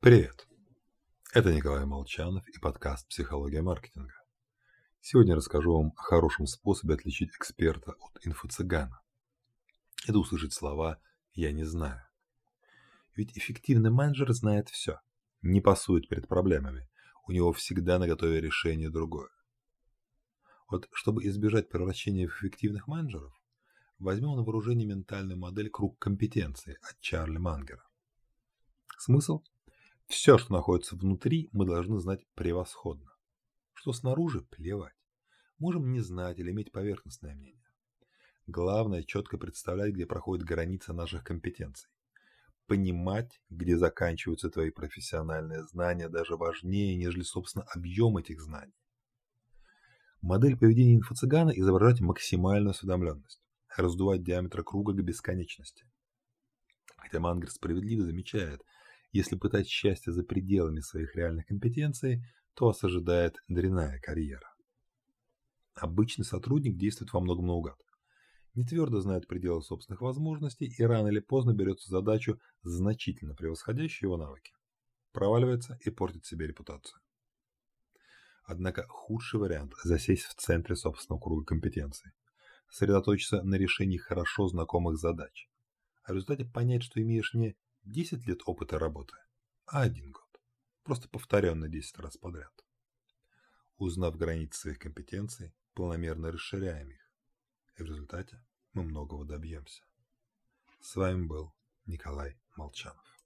Привет! Это Николай Молчанов и подкаст «Психология маркетинга». Сегодня расскажу вам о хорошем способе отличить эксперта от инфо-цыгана. Это услышать слова «я не знаю». Ведь эффективный менеджер знает все, не пасует перед проблемами, у него всегда на готове решение другое. Вот чтобы избежать превращения в эффективных менеджеров, возьмем на вооружение ментальную модель «Круг компетенции» от Чарли Мангера. Смысл – все, что находится внутри, мы должны знать превосходно. Что снаружи – плевать. Можем не знать или иметь поверхностное мнение. Главное – четко представлять, где проходит граница наших компетенций. Понимать, где заканчиваются твои профессиональные знания, даже важнее, нежели, собственно, объем этих знаний. Модель поведения инфо-цыгана – изображать максимальную осведомленность, раздувать диаметр круга к бесконечности. Хотя Мангер справедливо замечает – если пытать счастье за пределами своих реальных компетенций, то вас ожидает дрянная карьера. Обычный сотрудник действует во многом наугад. Не твердо знает пределы собственных возможностей и рано или поздно берется задачу, значительно превосходящую его навыки. Проваливается и портит себе репутацию. Однако худший вариант – засесть в центре собственного круга компетенций, сосредоточиться на решении хорошо знакомых задач, а в результате понять, что имеешь не 10 лет опыта работы, а один год. Просто повторенно 10 раз подряд. Узнав границы своих компетенций, планомерно расширяем их. И в результате мы многого добьемся. С вами был Николай Молчанов.